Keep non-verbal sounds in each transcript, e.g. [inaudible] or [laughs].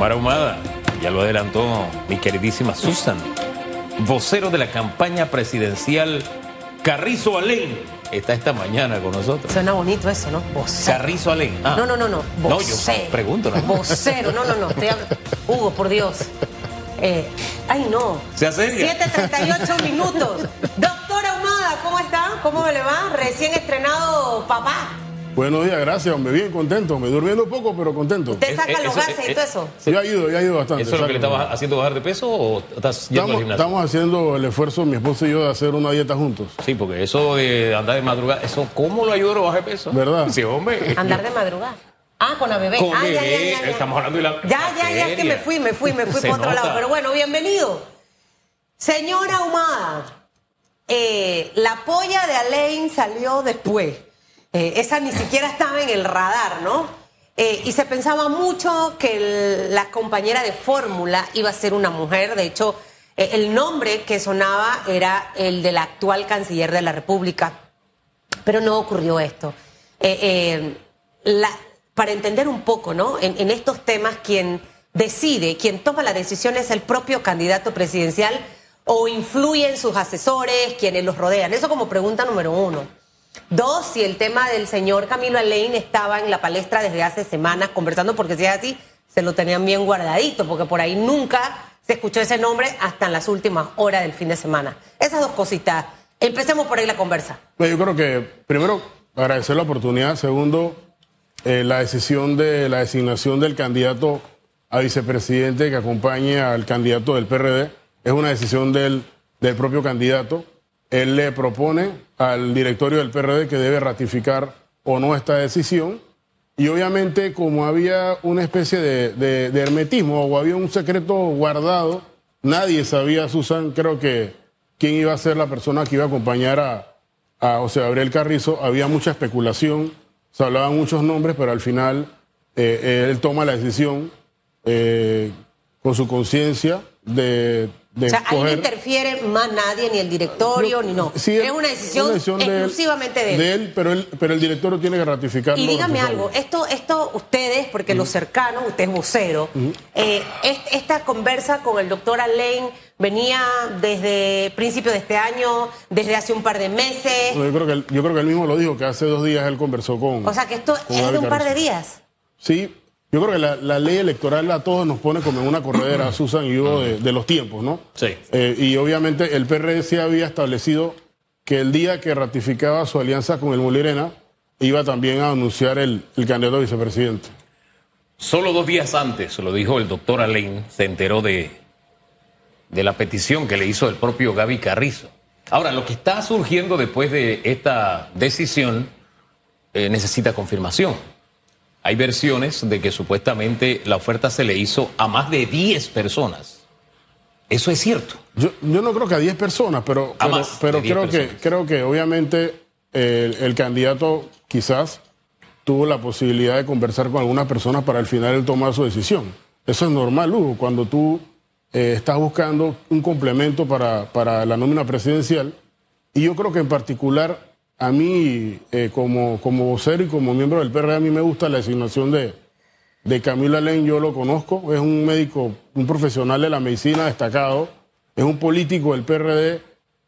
Omar Ahumada, ya lo adelantó mi queridísima Susan, vocero de la campaña presidencial Carrizo Alén, está esta mañana con nosotros. Suena bonito eso, ¿no? Vocero. Carrizo Alén. Ah. No, no, no, no. No, yo pregunto. ¿no? Vocero, no, no, no. estoy hab- Hugo, por Dios. Eh, ay, no. Sea seria. 7.38 minutos. Doctora Humada, ¿cómo está? ¿Cómo le va? Recién estrenado papá. Buenos días, gracias, hombre. Bien contento, me durmiendo poco, pero contento. ¿Usted saca Eh, los eso, gases eh, y todo eso? Ya ha ido, ya ha ido bastante. ¿Eso es lo que le exacto. estaba haciendo bajar de peso o estás yendo Estamos, al gimnasio? estamos haciendo el esfuerzo, mi esposo y yo, de hacer una dieta juntos. Sí, porque eso de andar de madrugada, eso ¿cómo lo ayuda a bajar de peso? ¿Verdad? Sí, hombre. Andar de madrugada. Ah, con la bebé. Con ah, ya, bebé, ya, ya, ya. estamos hablando de la- Ya, la ya, ya, es que me fui, me fui, me fui Se para otro nota. lado. Pero bueno, bienvenido. Señora Humada, eh, la polla de Alain salió después. Eh, esa ni siquiera estaba en el radar, ¿no? Eh, y se pensaba mucho que la compañera de fórmula iba a ser una mujer. De hecho, eh, el nombre que sonaba era el del actual canciller de la República. Pero no ocurrió esto. La- para entender un poco, ¿no? En, en estos temas, quien decide, quien toma la decisión es el propio candidato presidencial o influyen sus asesores, quienes los rodean. Eso como pregunta número uno. Dos, si el tema del señor Camilo Alain estaba en la palestra desde hace semanas conversando, porque si es así, se lo tenían bien guardadito, porque por ahí nunca se escuchó ese nombre hasta en las últimas horas del fin de semana. Esas dos cositas. Empecemos por ahí la conversa. Bueno, Yo creo que, primero, agradecer la oportunidad. Segundo, eh, la decisión de la designación del candidato a vicepresidente que acompañe al candidato del PRD es una decisión del, del propio candidato. Él le propone al directorio del PRD que debe ratificar o no esta decisión. Y obviamente, como había una especie de, hermetismo o había un secreto guardado, nadie sabía, Susan, creo que quién iba a ser la persona que iba a acompañar a, José Gabriel Carrizo. Había mucha especulación, se hablaban muchos nombres, pero al final eh, él toma la decisión eh, con su conciencia de O sea, ahí no interfiere más nadie, ni el directorio, ni no. Sí, es una decisión, de él- exclusivamente de él. de él, pero él, pero el directorio tiene que ratificarlo. Y dígame algo, esto, esto ustedes, porque los cercanos, usted es vocero, eh, est- esta conversa con el doctor Alain venía desde principios de este año, desde hace un par de meses, yo, creo que él, yo creo que él mismo lo dijo, que hace dos días él conversó con. o sea que esto es de un par de días. Sí, yo creo que la, la ley electoral a todos nos pone como en una corredera, Susan y yo, de, de los tiempos, ¿no? Sí. Eh, y obviamente el PRD sí había establecido que el día que ratificaba su alianza con el Molirena, iba también a anunciar el, el candidato a vicepresidente. Solo dos días antes, lo dijo el doctor Alain, se enteró de, de la petición que le hizo el propio Gaby Carrizo. Ahora, lo que está surgiendo después de esta decisión eh, necesita confirmación. Hay versiones de que supuestamente la oferta se le hizo a más de 10 personas. ¿Eso es cierto? Yo, yo no creo que a 10 personas, pero, A pero, más pero de 10 creo, que, creo que obviamente el, el candidato quizás tuvo la posibilidad de conversar con algunas personas para al final él tomar su decisión. Eso es normal, Hugo, cuando tú eh, estás buscando un complemento para, para la nómina presidencial. Y yo creo que en particular a mí, eh, como, como vocero y como miembro del PRD, a mí me gusta la designación de, de Camilo Alain, yo lo conozco, es un médico, un profesional de la medicina destacado, es un político del PRD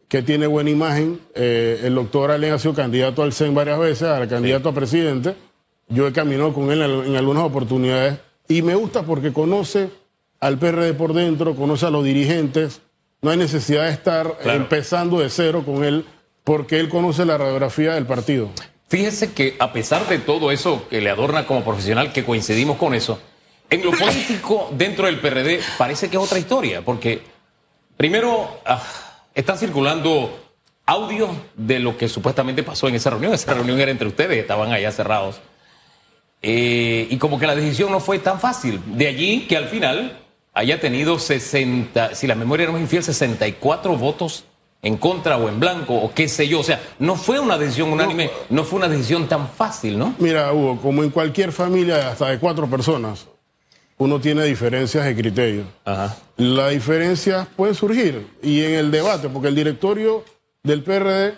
que tiene buena imagen. Eh, el doctor Alain ha sido candidato al CEN varias veces, al candidato a presidente. Yo he caminado con él en, en algunas oportunidades y me gusta porque conoce al PRD por dentro, conoce a los dirigentes. No hay necesidad de estar Claro. empezando de cero con él porque él conoce la radiografía del partido. Fíjese que a pesar de todo eso que le adorna como profesional, que coincidimos con eso, en lo político [laughs] dentro del PRD parece que es otra historia, porque primero ah, están circulando audios de lo que supuestamente pasó en esa reunión. Esa reunión era entre ustedes, estaban allá cerrados. Eh, y como que la decisión no fue tan fácil. De allí que al final haya tenido 60, si la memoria no es infiel, 64 votos en contra o en blanco o qué sé yo. O sea, no fue una decisión unánime, no fue una decisión tan fácil, ¿no? Mira, Hugo, como en cualquier familia, hasta de cuatro personas, uno tiene diferencias de criterio. Ajá. Las diferencias pueden surgir y en el debate, porque el directorio del PRD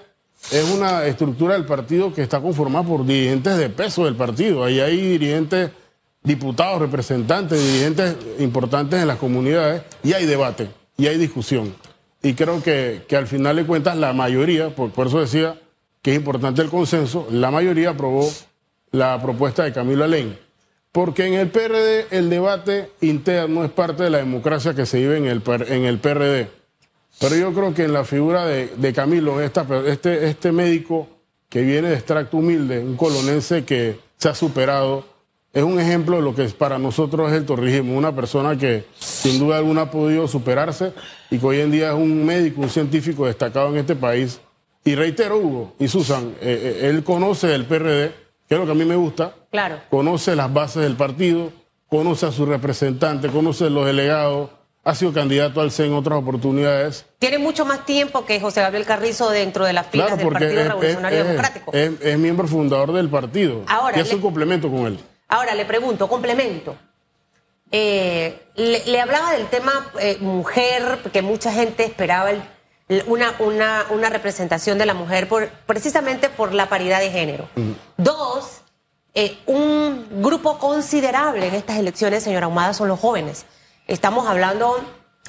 es una estructura del partido que está conformada por dirigentes de peso del partido. Ahí hay dirigentes diputados, representantes, dirigentes importantes en las comunidades y hay debate y hay discusión. Y creo que, que al final de cuentas la mayoría, por, por eso decía que es importante el consenso, la mayoría aprobó la propuesta de Camilo Alén. Porque en el PRD el debate interno es parte de la democracia que se vive en el, en el PRD. Pero yo creo que en la figura de, de Camilo, esta, este, este médico que viene de extracto humilde, un colonense que se ha superado, es un ejemplo de lo que para nosotros es el torrijismo. Una persona que sin duda alguna ha podido superarse y que hoy en día es un médico, un científico destacado en este país. Y reitero, Hugo y Susan, eh, eh, él conoce el PRD, que es lo que a mí me gusta. Claro. Conoce las bases del partido, conoce a su representante, conoce a los delegados, ha sido candidato al CEN en otras oportunidades. Tiene mucho más tiempo que José Gabriel Carrizo dentro de las filas Claro, del Partido es, Revolucionario es- Democrático. es- es miembro fundador del partido. Ahora, y le- un complemento con él. Ahora le pregunto, complemento. Eh, le, le hablaba del tema eh, mujer, que mucha gente esperaba el- una, una, una representación de la mujer por, precisamente por la paridad de género. Dos, eh, un grupo considerable en estas elecciones, señora Ahumada, son los jóvenes. Estamos hablando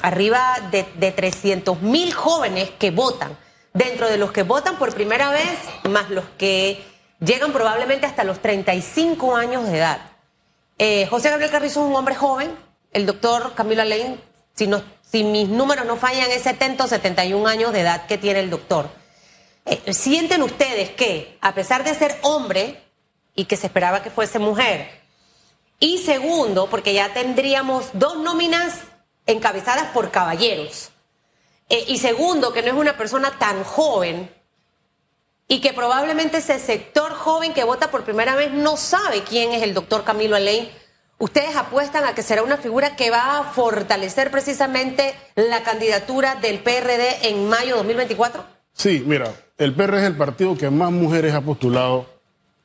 arriba de, de 300 mil jóvenes que votan, dentro de los que votan por primera vez, más los que llegan probablemente hasta los 35 años de edad. Eh, José Gabriel Carrizo es un hombre joven, el doctor Camilo Alain, si, no- mis números no fallan, es 70 o 71 años de edad que tiene el doctor. Eh, ¿Sienten ustedes que, a pesar de ser hombre y que se esperaba que fuese mujer, y segundo, porque ya tendríamos dos nóminas encabezadas por caballeros, eh, y segundo, que no es una persona tan joven, y que probablemente ese sector joven que vota por primera vez no sabe quién es el doctor Camilo Alain. ¿Ustedes apuestan a que será una figura que va a fortalecer precisamente la candidatura del PRD en mayo 2024? Sí, mira, el PR es el partido que más mujeres ha postulado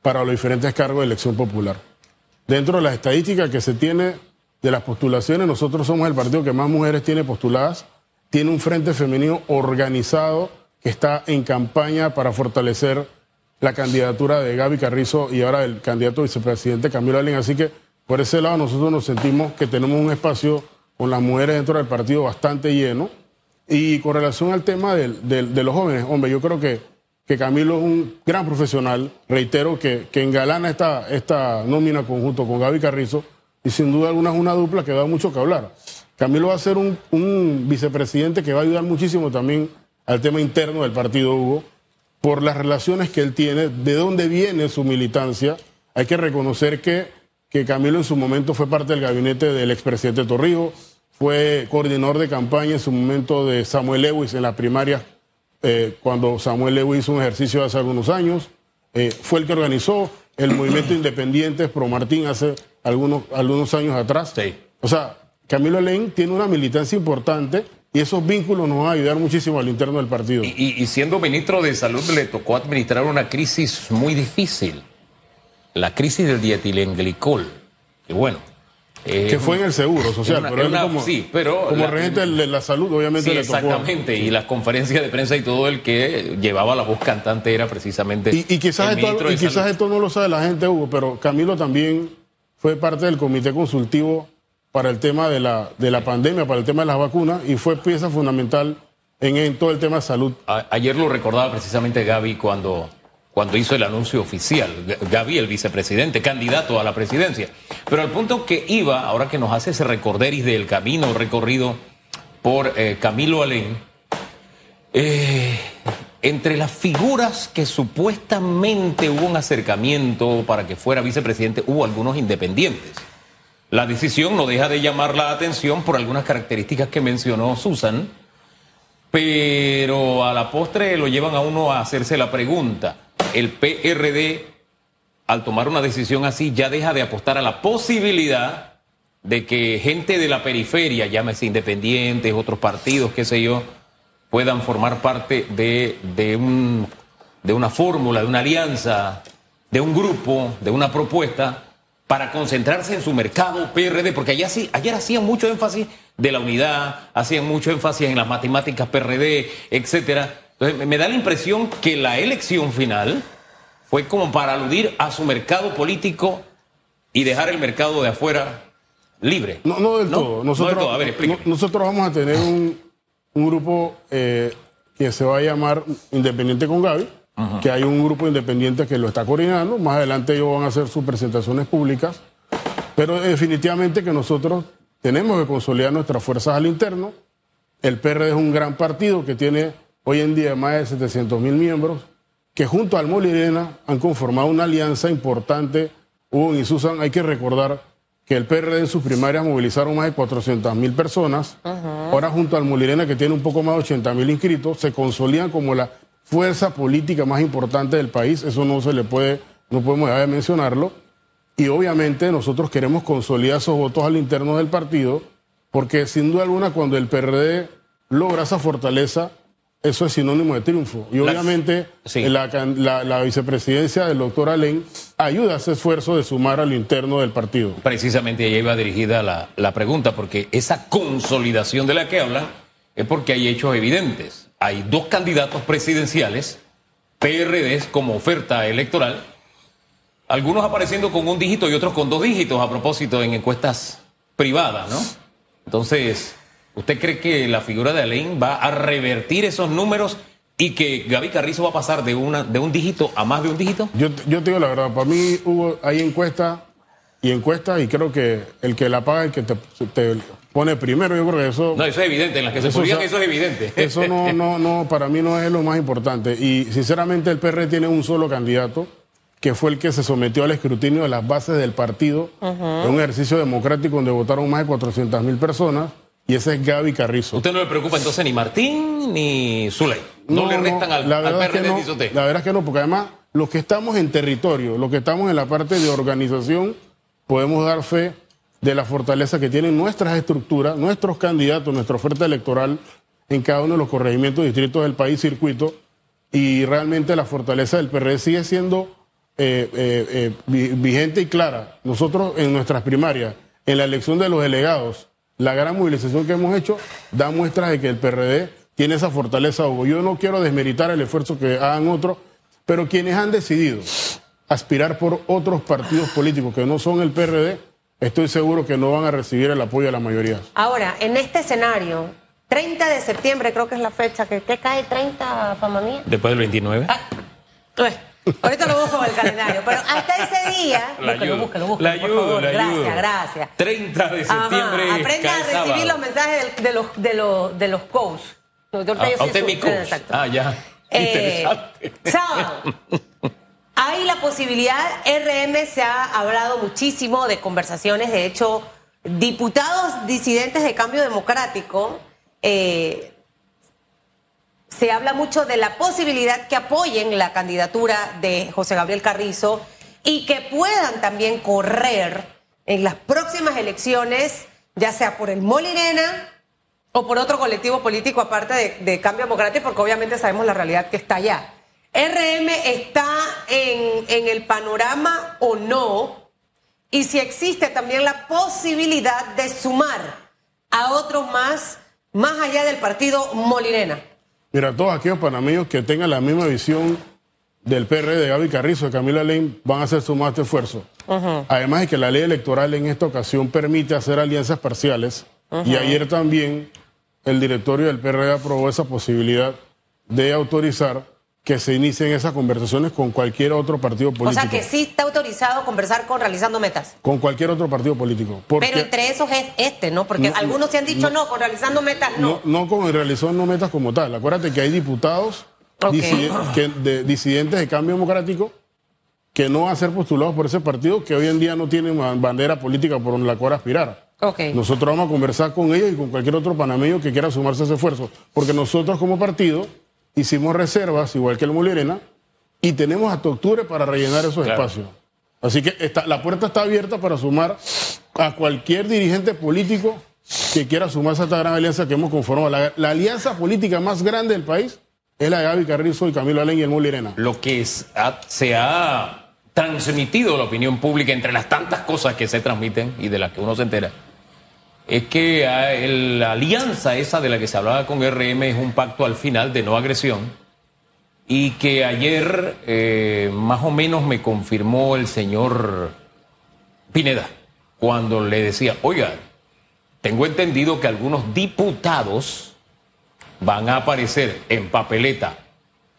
para los diferentes cargos de elección popular. Dentro de las estadísticas que se tiene de las postulaciones, nosotros somos el partido que más mujeres tiene postuladas. Tiene un frente femenino organizado que está en campaña para fortalecer la candidatura de Gaby Carrizo y ahora el candidato vicepresidente Camilo Allen. Así que por ese lado nosotros nos sentimos que tenemos un espacio con las mujeres dentro del partido bastante lleno. Y con relación al tema de los jóvenes, hombre, yo creo que, que Camilo es un gran profesional. Reitero que, que engalana esta, esta nómina conjunto con Gaby Carrizo y sin duda alguna es una dupla que da mucho que hablar. Camilo va a ser un, un vicepresidente que va a ayudar muchísimo también al tema interno del partido Hugo por las relaciones que él tiene, de dónde viene su militancia. Hay que reconocer que, que Camilo en su momento fue parte del gabinete del expresidente Torrijos, fue coordinador de campaña en su momento de Samuel Lewis en la primaria, eh, cuando Samuel Lewis hizo un ejercicio hace algunos años. Eh, fue el que organizó el movimiento independiente Pro Martín hace algunos, algunos años atrás. Sí. O sea, Camilo Alain tiene una militancia importante y esos vínculos nos van a ayudar muchísimo al interno del partido. Y, y- y siendo ministro de Salud le tocó administrar una crisis muy difícil, la crisis del dietilenglicol. Que bueno. eh, que fue en el seguro social, una- pero una- como, sí, pero como la- regente de la salud, obviamente Sí, le tocó. exactamente. Y las conferencias de prensa y todo el que llevaba la voz cantante era precisamente. Y, y quizás, el esto, y quizás esto no lo sabe la gente, Hugo, pero Camilo también fue parte del comité consultivo para el tema de la, de la pandemia, para el tema de las vacunas, y fue pieza fundamental en, todo el tema de salud. Ayer lo recordaba precisamente Gaby cuando, cuando hizo el anuncio oficial. Gaby, el vicepresidente, candidato a la presidencia. Pero al punto que iba, ahora que nos hace ese recorderis del camino recorrido por eh, Camilo Alén, eh, entre las figuras que supuestamente hubo un acercamiento para que fuera vicepresidente, hubo algunos independientes. La decisión no deja de llamar la atención por algunas características que mencionó Susan, pero a la postre lo llevan a uno a hacerse la pregunta. El PRD, al tomar una decisión así, ya deja de apostar a la posibilidad de que gente de la periferia, llámese independientes, otros partidos, qué sé yo, puedan formar parte de, de, un, de una fórmula, de una alianza, de un grupo, de una propuesta, para concentrarse en su mercado PRD, porque allá sí, ayer hacían mucho énfasis de la unidad, hacían mucho énfasis en las matemáticas PRD, etcétera. Entonces, me- da la impresión que la elección final fue como para aludir a su mercado político y dejar el mercado de afuera libre. No, no del todo. Nosotros, no del todo. A ver, no- nosotros vamos a tener un, un grupo eh, que se va a llamar Independiente con Gaby, que hay un grupo independiente que lo está coordinando. Más adelante ellos van a hacer sus presentaciones públicas. Pero definitivamente que nosotros tenemos que consolidar nuestras fuerzas al interno. El PRD es un gran partido que tiene hoy en día más de 700 mil miembros, que junto al Molirena han conformado una alianza importante. Hugo y Susan, hay que recordar que el PRD en sus primarias movilizaron más de 400 mil personas. Ahora junto al Molirena, que tiene un poco más de 80 mil inscritos, se consolidan como la fuerza política más importante del país. Eso no se le puede, no podemos dejar de mencionarlo. Y obviamente nosotros queremos consolidar esos votos al interno del partido, porque sin duda alguna cuando el PRD logra esa fortaleza, eso es sinónimo de triunfo. Y Las- obviamente sí. la, la- la vicepresidencia del doctor Alén ayuda a ese esfuerzo de sumar al interno del partido. Precisamente ahí iba dirigida la, la pregunta, porque esa consolidación de la que hablan es porque hay hechos evidentes. Hay dos candidatos presidenciales, PRDs como oferta electoral, algunos apareciendo con un dígito y otros con dos dígitos a propósito en encuestas privadas, ¿no? Entonces, ¿usted cree que la figura de Alain va a revertir esos números y que Gaby Carrizo va a pasar de, una, de un dígito a más de un dígito? Yo, yo te digo la verdad, para mí hubo, hay encuesta y encuesta y creo que el que la paga es el que te pone primero. Yo creo que eso... No, eso es evidente, en las que se publican eso es evidente. Eso no, no, no, para mí no es lo más importante. Y sinceramente el PR tiene un solo candidato, que fue el que se sometió al escrutinio de las bases del partido, en un ejercicio democrático donde votaron más de 400 mil personas, y ese es Gaby Carrizo. ¿Usted no le preocupa entonces ni Martín ni Zuley? No, le restan al, la al verdad es que PRD, no, dice usted. La verdad es que no, porque además los que estamos en territorio, los que estamos en la parte de organización, podemos dar fe de la fortaleza que tienen nuestras estructuras, nuestros candidatos, nuestra oferta electoral en cada uno de los corregimientos distritos del país, circuito, y realmente la fortaleza del PRD sigue siendo eh, eh, eh, vi- vigente y clara. Nosotros en nuestras primarias, en la elección de los delegados, la gran movilización que hemos hecho da muestras de que el PRD tiene esa fortaleza. Hugo. Yo no quiero desmeritar el esfuerzo que hagan otros, pero quienes han decidido aspirar por otros partidos políticos que no son el PRD, estoy seguro que no van a recibir el apoyo de la mayoría. Ahora, en este escenario, 30 de septiembre creo que es la fecha, que, que cae 30, fama mía. Después del 29. Ah, eh, ahorita lo busco en el calendario, pero hasta ese día, La búsquelo, ayudo, búsquelo, la por ayudo, favor. la ayudo. Gracias, gracias. 30 de Ajá, septiembre. Aprenda a recibir sábado. los mensajes del- de, los, de, los, de los coaches. Yo Ah, yo usted mi coach. Exacto. Ah, ya. Eh, Interesante. sábado. [laughs] Hay la posibilidad, RM se ha hablado muchísimo de conversaciones, de hecho, diputados disidentes de cambio democrático, eh, se habla mucho de la posibilidad que apoyen la candidatura de José Gabriel Carrizo y que puedan también correr en las próximas elecciones, ya sea por el Molirena o por otro colectivo político aparte de, de Cambio Democrático, porque obviamente sabemos la realidad que está allá. ¿RM está en, en el panorama o no? Y si existe también la posibilidad de sumar a otros más, más allá del partido Molirena. Mira, todos aquellos panameños que tengan la misma visión del PRD de Gaby Carrizo, de Camila Lane, van a hacer su más esfuerzo. Además de que la ley electoral en esta ocasión permite hacer alianzas parciales. Y ayer también el directorio del PRD aprobó esa posibilidad de autorizar que se inicien esas conversaciones con cualquier otro partido político. O sea que sí está autorizado conversar con realizando metas. Con cualquier otro partido político. Pero entre esos es este, ¿no? Porque No, algunos se han dicho no, con realizando metas no. no, no con no metas como tal. Acuérdate que hay diputados Ok. disiden- que- de- disidentes de cambio democrático que no van a ser postulados por ese partido que hoy en día no tienen ba- bandera política por la cual aspirar. Ok. Nosotros vamos a conversar con ellos y con cualquier otro panameño que quiera sumarse a ese esfuerzo. Porque nosotros como partido hicimos reservas, igual que el Molirena, y tenemos hasta octubre para rellenar esos Claro. espacios. Así que está- la puerta está abierta para sumar a cualquier dirigente político que quiera sumarse a esta gran alianza que hemos conformado. La, la alianza política más grande del país es la de Gaby Carrizo y Camilo Alén y el Molirena. Lo que es- ha- se ha transmitido a la opinión pública entre las tantas cosas que se transmiten y de las que uno se entera, es que ah, la alianza esa de la que se hablaba con RM es un pacto al final de no agresión y que ayer eh, más o menos me confirmó el señor Pineda cuando le decía, oiga, tengo entendido que algunos diputados van a aparecer en papeleta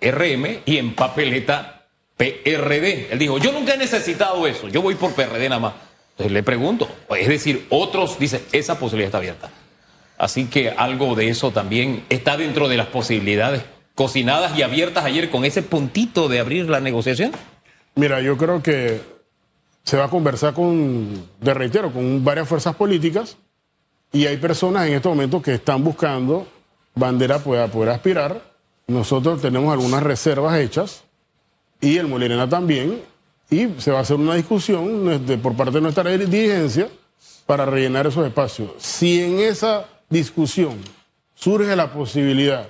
RM y en papeleta PRD. Él dijo, yo nunca he necesitado eso, yo voy por PRD nada más. Entonces le pregunto, es decir, otros dicen, esa posibilidad está abierta. Así que algo de eso también está dentro de las posibilidades cocinadas y abiertas ayer con ese puntito de abrir la negociación. Mira, yo creo que se va a conversar con, de reitero, con varias fuerzas políticas y hay personas en este momento que están buscando bandera para poder aspirar. Nosotros tenemos algunas reservas hechas y el Molirena también y se va a hacer una discusión por parte de nuestra dirigencia para rellenar esos espacios. Si en esa discusión surge la posibilidad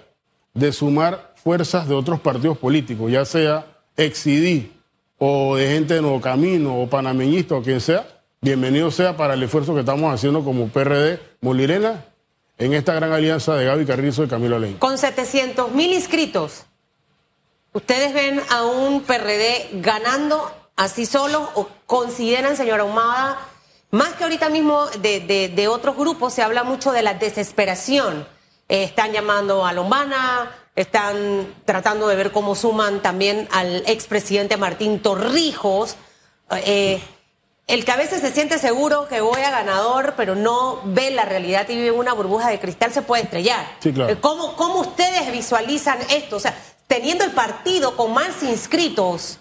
de sumar fuerzas de otros partidos políticos, ya sea Exidi o de gente de Nuevo Camino o panameñista o quien sea, bienvenido sea para el esfuerzo que estamos haciendo como PRD Molirena en esta gran alianza de Gaby Carrizo y Camilo Alén. Con 700 mil inscritos, ¿ustedes ven a un PRD ganando así solo o consideran, señora Humada, más que ahorita mismo de, otros grupos, se habla mucho de la desesperación? Eh, están llamando a Lombana, están tratando de ver cómo suman también al expresidente Martín Torrijos. Eh, el que a veces se siente seguro que voy a ganador, pero no ve la realidad y vive en una burbuja de cristal, se puede estrellar. Eh, ¿Cómo, ¿Cómo ustedes visualizan esto? O sea, teniendo el partido con más inscritos,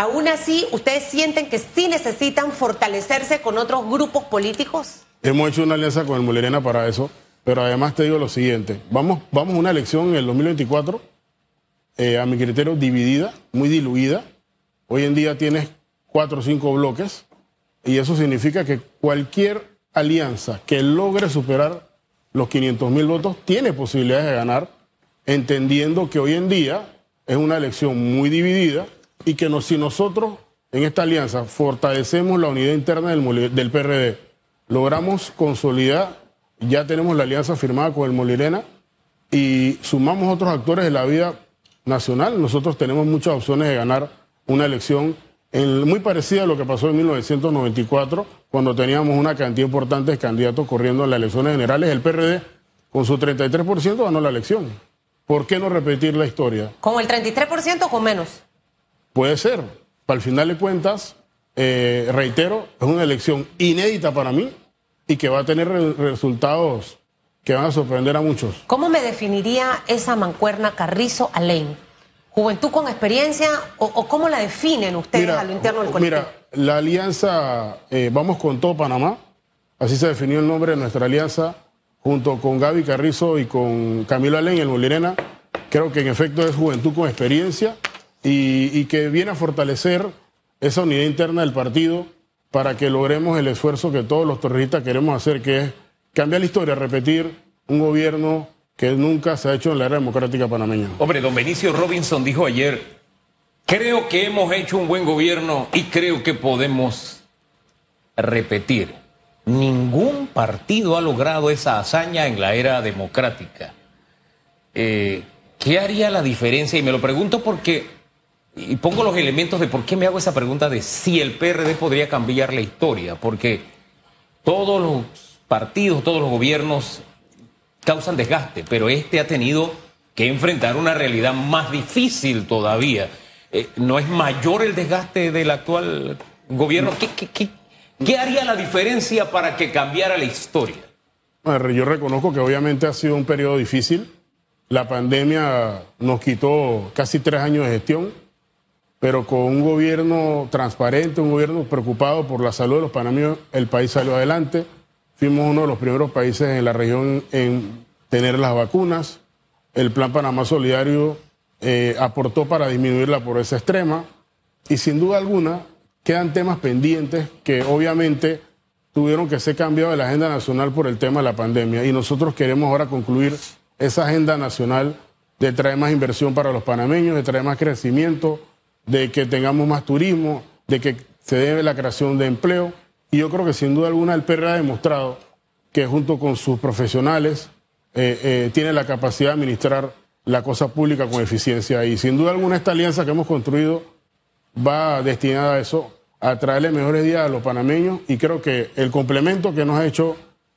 aún así, ¿ustedes sienten que sí necesitan fortalecerse con otros grupos políticos? Hemos hecho una alianza con el Molerena para eso. Pero además te digo lo siguiente, vamos, vamos a una elección en el 2024, eh, a mi criterio, dividida, muy diluida. Hoy en día tienes cuatro o cinco bloques y eso significa que cualquier alianza que logre superar los 500 mil votos tiene posibilidades de ganar, entendiendo que hoy en día es una elección muy dividida y que si nosotros en esta alianza fortalecemos la unidad interna del, del PRD, logramos consolidar ya tenemos la alianza firmada con el Molirena y sumamos otros actores de la vida nacional, nosotros tenemos muchas opciones de ganar una elección muy parecida a lo que pasó en 1994, cuando teníamos una cantidad importante de candidatos corriendo en las elecciones generales. El PRD, con su 33%, ganó la elección. ¿Por qué no repetir la historia? ¿Con el 33% o con menos? Puede ser. Para el final de cuentas, eh, reitero, es una elección inédita para mí y que va a tener resultados que van a sorprender a muchos. ¿Cómo me definiría esa mancuerna Carrizo-Alain? ¿Juventud con experiencia o, cómo la definen ustedes a lo interno del colectivo? Mira, la alianza eh, Vamos con todo Panamá, así se definió el nombre de nuestra alianza, junto con Gaby Carrizo y con Camilo Alain, el Molirena, creo que en efecto es juventud con experiencia y, que viene a fortalecer esa unidad interna del partido para que logremos el esfuerzo que todos los terroristas queremos hacer, que es cambiar la historia, repetir un gobierno que nunca se ha hecho en la era democrática panameña. Hombre, don Benicio Robinson dijo ayer, creo que hemos hecho un buen gobierno y creo que podemos repetir. Ningún partido ha logrado esa hazaña en la era democrática. Eh, ¿Qué haría la diferencia? Y me lo pregunto porque y pongo los elementos de por qué me hago esa pregunta de si el PRD podría cambiar la historia, porque todos los partidos, todos los gobiernos causan desgaste, pero este ha tenido que enfrentar una realidad más difícil todavía. Eh, ¿No es mayor el desgaste del actual gobierno? ¿Qué, haría la diferencia para que cambiara la historia? Yo reconozco que obviamente ha sido un periodo difícil. La pandemia nos quitó casi tres años de gestión pero con un gobierno transparente, un gobierno preocupado por la salud de los panameños, el país salió adelante. Fuimos uno de los primeros países en la región en tener las vacunas. El Plan Panamá Solidario eh, aportó para disminuir la pobreza extrema. Y sin duda alguna, quedan temas pendientes que obviamente tuvieron que ser cambiados de la agenda nacional por el tema de la pandemia. Y nosotros queremos ahora concluir esa agenda nacional de traer más inversión para los panameños, de traer más crecimiento de que tengamos más turismo, de que se debe la creación de empleo. Y yo creo que sin duda alguna el PR ha demostrado que junto con sus profesionales eh, eh, tiene la capacidad de administrar la cosa pública con eficiencia. Y sin duda alguna esta alianza que hemos construido va destinada a eso. a traerle mejores días a los panameños y creo que el complemento que nos ha hecho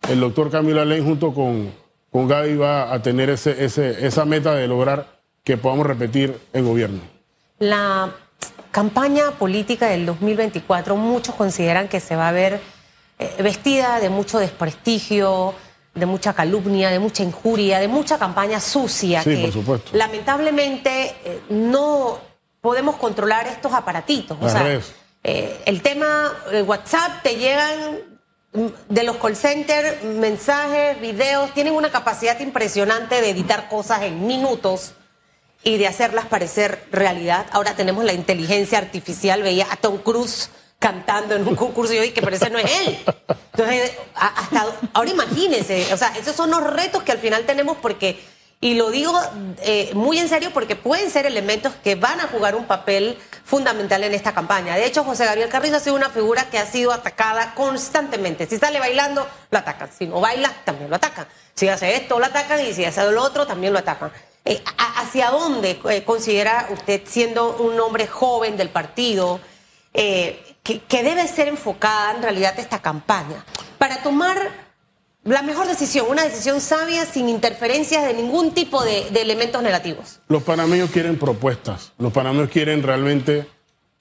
el doctor Camilo Alain junto con, con Gaby va a tener ese, ese, esa meta de lograr que podamos repetir el gobierno. La campaña política del 2024, muchos consideran que se va a ver eh, vestida de mucho desprestigio, de mucha calumnia, de mucha injuria, de mucha campaña sucia. Sí, que por supuesto. Lamentablemente eh, no podemos controlar estos aparatitos. O sea, eh, el tema de WhatsApp te llegan mm, de los call centers mensajes, videos, tienen una capacidad impresionante de editar cosas en minutos y de hacerlas parecer realidad. Ahora tenemos la inteligencia artificial, veía a Tom Cruise cantando en un concurso y hoy que parece no es él. Entonces, hasta ahora imagínense, o sea, esos son los retos que al final tenemos porque, y lo digo eh, muy en serio porque pueden ser elementos que van a jugar un papel fundamental en esta campaña. De hecho, José Gabriel Carrizo ha sido una figura que ha sido atacada constantemente. Si sale bailando, lo atacan. Si no baila, también lo atacan. Si hace esto, lo atacan. Y si hace lo otro, también lo atacan. Eh, ¿Hacia dónde eh, considera usted, siendo un hombre joven del partido, eh, que, debe ser enfocada en realidad esta campaña para tomar la mejor decisión, una decisión sabia sin interferencias de ningún tipo de, de elementos negativos? Los panameños quieren propuestas, los panameños quieren realmente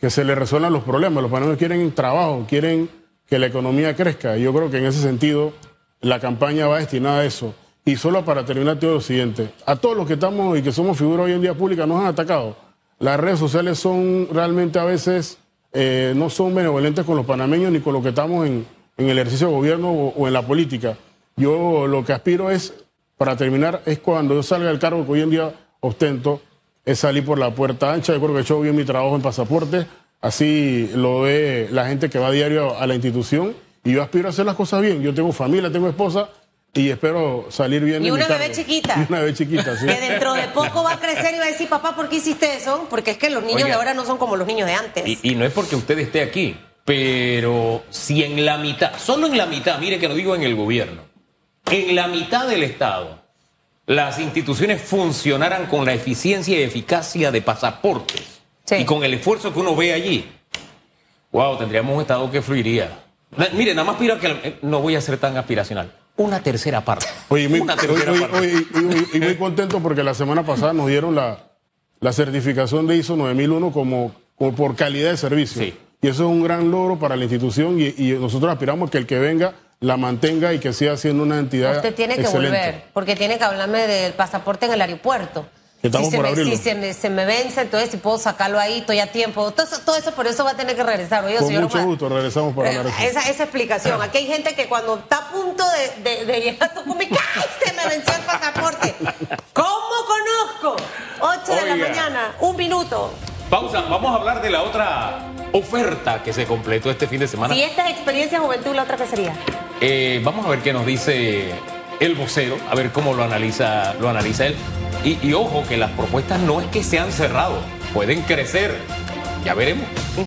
que se les resuelvan los problemas, los panameños quieren trabajo, quieren que la economía crezca. Yo creo que en ese sentido la campaña va destinada a eso. Y solo para terminar todo lo siguiente, a todos los que estamos y que somos figuras hoy en día públicas nos han atacado. Las redes sociales son realmente a veces eh, no son benevolentes con los panameños ni con los que estamos en, en el ejercicio de gobierno o, o en la política. Yo lo que aspiro es, para terminar, es cuando yo salga del cargo que hoy en día ostento, es salir por la puerta ancha. Yo creo que he hecho bien mi trabajo en pasaporte, así lo ve la gente que va diario a la institución. Y yo aspiro a hacer las cosas bien. Yo tengo familia, tengo esposa y espero salir bien. Y una bebé chiquita. [laughs] Y una bebé chiquita, sí. Que dentro de poco va a crecer y va a decir, papá, ¿por qué hiciste eso? Porque es que los niños Oiga. de ahora no son como los niños de antes. Y, y no es porque usted esté aquí, pero si en la mitad, solo en la mitad, mire que lo digo en el gobierno, en la mitad del Estado, las instituciones funcionaran con la eficiencia y eficacia de pasaportes Sí. y con el esfuerzo que uno ve allí, wow, tendríamos un Estado que fluiría. Mire, nada más pido que eh, no voy a ser tan aspiracional. Una tercera parte. Oye, muy, una tercera oye, parte. oye, y- y- y muy contento porque la semana pasada nos dieron la, la certificación de ISO 9001 como, como por calidad de servicio. Sí. Y eso es un gran logro para la institución y, y nosotros aspiramos que el que venga la mantenga y que siga siendo una entidad Usted tiene que excelente. volver, porque tiene que hablarme del pasaporte en el aeropuerto. Estamos si se por me, abrirlo. si se me, se me vence, entonces si puedo sacarlo ahí, estoy a tiempo. Todo eso, todo eso por eso va a tener que regresar. Oiga, Con señor mucho Omar. gusto regresamos para hablar eso. esa, esa explicación. Aquí hay gente que cuando está a punto de, de, de llegar a Tucumán, ¡ay! Se me venció el pasaporte. ¿Cómo conozco? 8 de la Oiga. mañana, un minuto. Pausa, vamos a hablar de la otra oferta que se completó este fin de semana. Si esta es experiencia juventud, la otra que sería. Eh, vamos a ver qué nos dice el vocero, a ver cómo lo analiza, lo analiza él. Y, y ojo que las propuestas no es que se han cerrado, pueden crecer. Ya veremos.